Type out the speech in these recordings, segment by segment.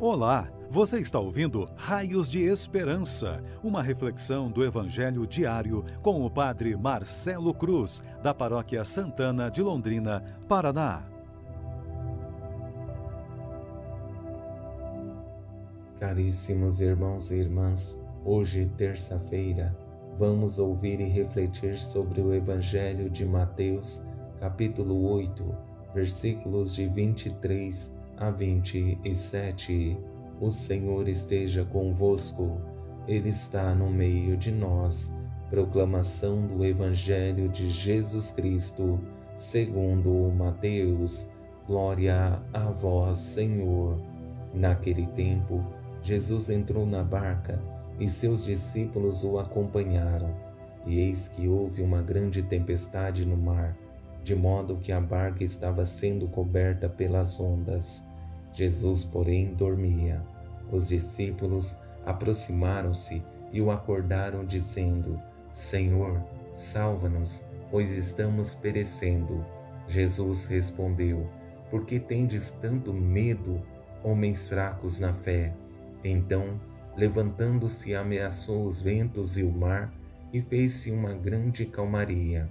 Olá, você está ouvindo Raios de Esperança, uma reflexão do Evangelho diário com o Padre Marcelo Cruz, da Paróquia Santana de Londrina, Paraná. Caríssimos irmãos e irmãs, hoje, terça-feira, vamos ouvir e refletir sobre o Evangelho de Mateus, capítulo 8, versículos de 23 a 27. O Senhor esteja convosco, Ele está no meio de nós. Proclamação do Evangelho de Jesus Cristo, segundo Mateus. Glória a vós, Senhor. Naquele tempo, Jesus entrou na barca e seus discípulos o acompanharam. E eis que houve uma grande tempestade no mar de modo que a barca estava sendo coberta pelas ondas. Jesus, porém, dormia. Os discípulos aproximaram-se e o acordaram, dizendo: Senhor, salva-nos, pois estamos perecendo. Jesus respondeu: Por que tendes tanto medo, homens fracos na fé? Então, levantando-se, ameaçou os ventos e o mar e fez-se uma grande calmaria.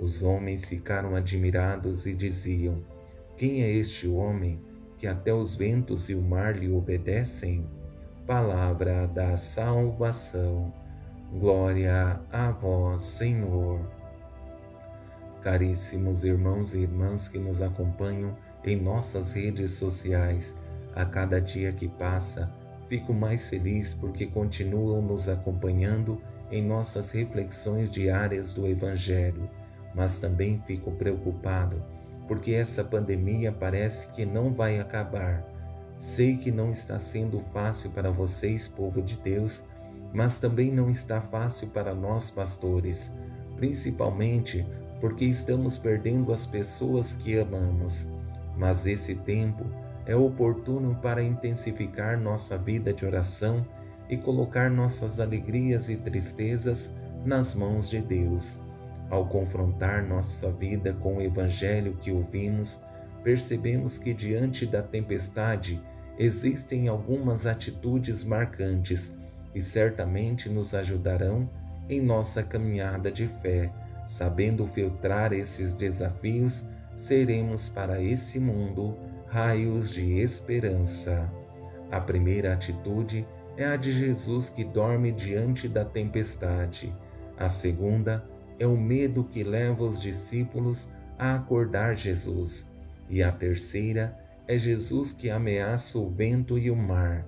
Os homens ficaram admirados e diziam: Quem é este homem que até os ventos e o mar lhe obedecem? Palavra da salvação. Glória a vós, Senhor. Caríssimos irmãos e irmãs que nos acompanham em nossas redes sociais, a cada dia que passa, fico mais feliz porque continuam nos acompanhando em nossas reflexões diárias do Evangelho mas também fico preocupado porque essa pandemia parece que não vai acabar. Sei que não está sendo fácil para vocês, povo de Deus, mas também não está fácil para nós, pastores, principalmente porque estamos perdendo as pessoas que amamos. Mas esse tempo é oportuno para intensificar nossa vida de oração e colocar nossas alegrias e tristezas nas mãos de Deus. Ao confrontar nossa vida com o Evangelho que ouvimos, percebemos que diante da tempestade existem algumas atitudes marcantes que certamente nos ajudarão em nossa caminhada de fé. Sabendo filtrar esses desafios, seremos para esse mundo raios de esperança. A primeira atitude é a de Jesus que dorme diante da tempestade. A segunda é o medo que leva os discípulos a acordar Jesus. E a terceira é Jesus que ameaça o vento e o mar.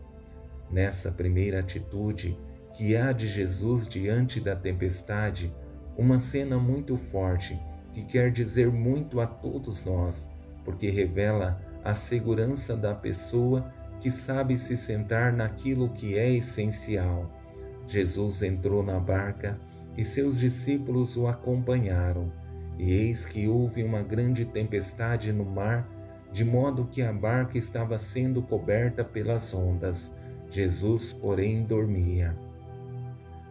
Nessa primeira atitude, que há de Jesus diante da tempestade, uma cena muito forte que quer dizer muito a todos nós, porque revela a segurança da pessoa que sabe se sentar naquilo que é essencial. Jesus entrou na barca e seus discípulos o acompanharam. E eis que houve uma grande tempestade no mar, de modo que a barca estava sendo coberta pelas ondas. Jesus, porém, dormia.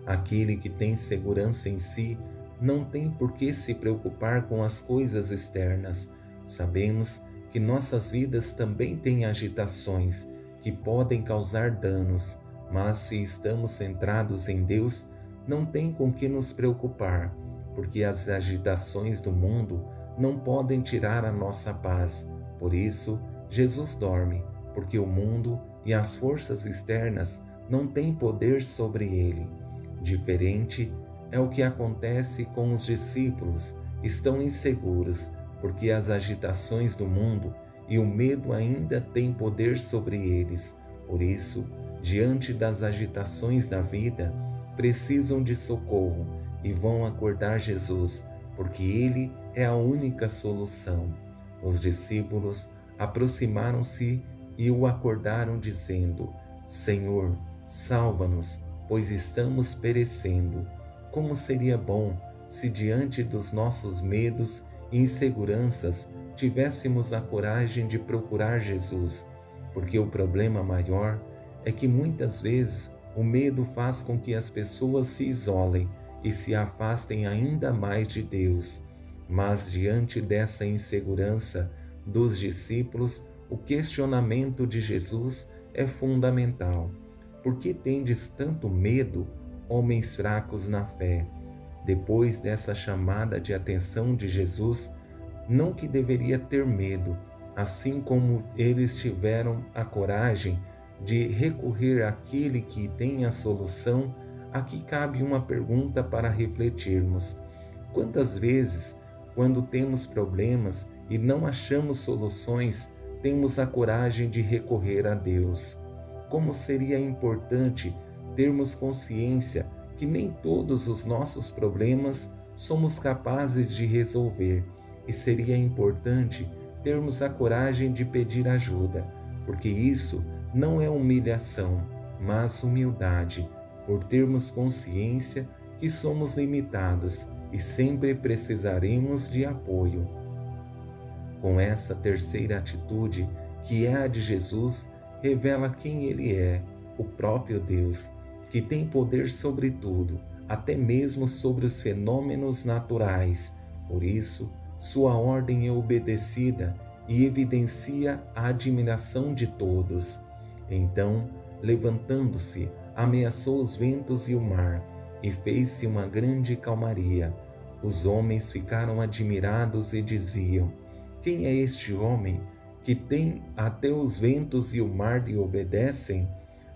Aquele que tem segurança em si não tem por que se preocupar com as coisas externas. Sabemos que nossas vidas também têm agitações que podem causar danos, mas se estamos centrados em Deus, não tem com que nos preocupar, porque as agitações do mundo não podem tirar a nossa paz. Por isso, Jesus dorme, porque o mundo e as forças externas não têm poder sobre ele. Diferente é o que acontece com os discípulos, estão inseguros, porque as agitações do mundo e o medo ainda têm poder sobre eles. Por isso, diante das agitações da vida, precisam de socorro e vão acordar Jesus, porque Ele é a única solução. Os discípulos aproximaram-se e o acordaram, dizendo: Senhor, salva-nos, pois estamos perecendo. Como seria bom se, diante dos nossos medos e inseguranças, tivéssemos a coragem de procurar Jesus, porque o problema maior é que muitas vezes o medo faz com que as pessoas se isolem e se afastem ainda mais de Deus. Mas diante dessa insegurança dos discípulos, o questionamento de Jesus é fundamental. Por que tendes tanto medo, homens fracos na fé? Depois dessa chamada de atenção de Jesus, não que deveria ter medo, assim como eles tiveram a coragem de recorrer àquele que tem a solução, aqui cabe uma pergunta para refletirmos. Quantas vezes, quando temos problemas e não achamos soluções, temos a coragem de recorrer a Deus? Como seria importante termos consciência que nem todos os nossos problemas somos capazes de resolver e seria importante termos a coragem de pedir ajuda, porque isso não é humilhação, mas humildade, por termos consciência que somos limitados e sempre precisaremos de apoio. Com essa terceira atitude, que é a de Jesus, revela quem ele é, o próprio Deus, que tem poder sobre tudo, até mesmo sobre os fenômenos naturais. Por isso, sua ordem é obedecida e evidencia a admiração de todos. Então, levantando-se, ameaçou os ventos e o mar, e fez-se uma grande calmaria. Os homens ficaram admirados e diziam: Quem é este homem que tem até os ventos e o mar lhe obedecem?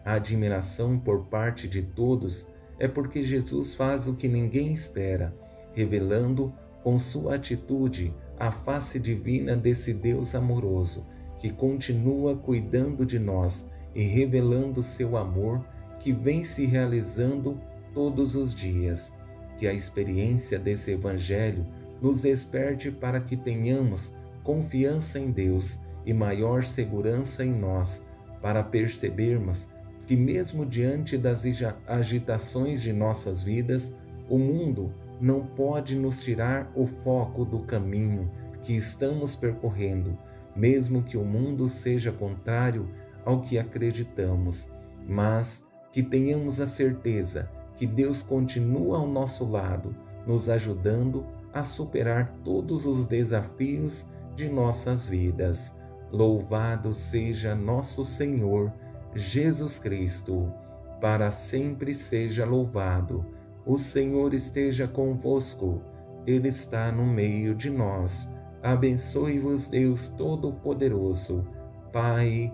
A admiração por parte de todos é porque Jesus faz o que ninguém espera, revelando com sua atitude a face divina desse Deus amoroso que continua cuidando de nós e revelando seu amor que vem se realizando todos os dias. Que a experiência desse Evangelho nos desperte para que tenhamos confiança em Deus e maior segurança em nós, para percebermos que, mesmo diante das agitações de nossas vidas, o mundo não pode nos tirar o foco do caminho que estamos percorrendo, mesmo que o mundo seja contrário ao que acreditamos, mas que tenhamos a certeza que Deus continua ao nosso lado, nos ajudando a superar todos os desafios de nossas vidas. Louvado seja nosso Senhor Jesus Cristo, para sempre seja louvado. O Senhor esteja convosco, Ele está no meio de nós. Abençoe-vos, Deus Todo-Poderoso, Pai,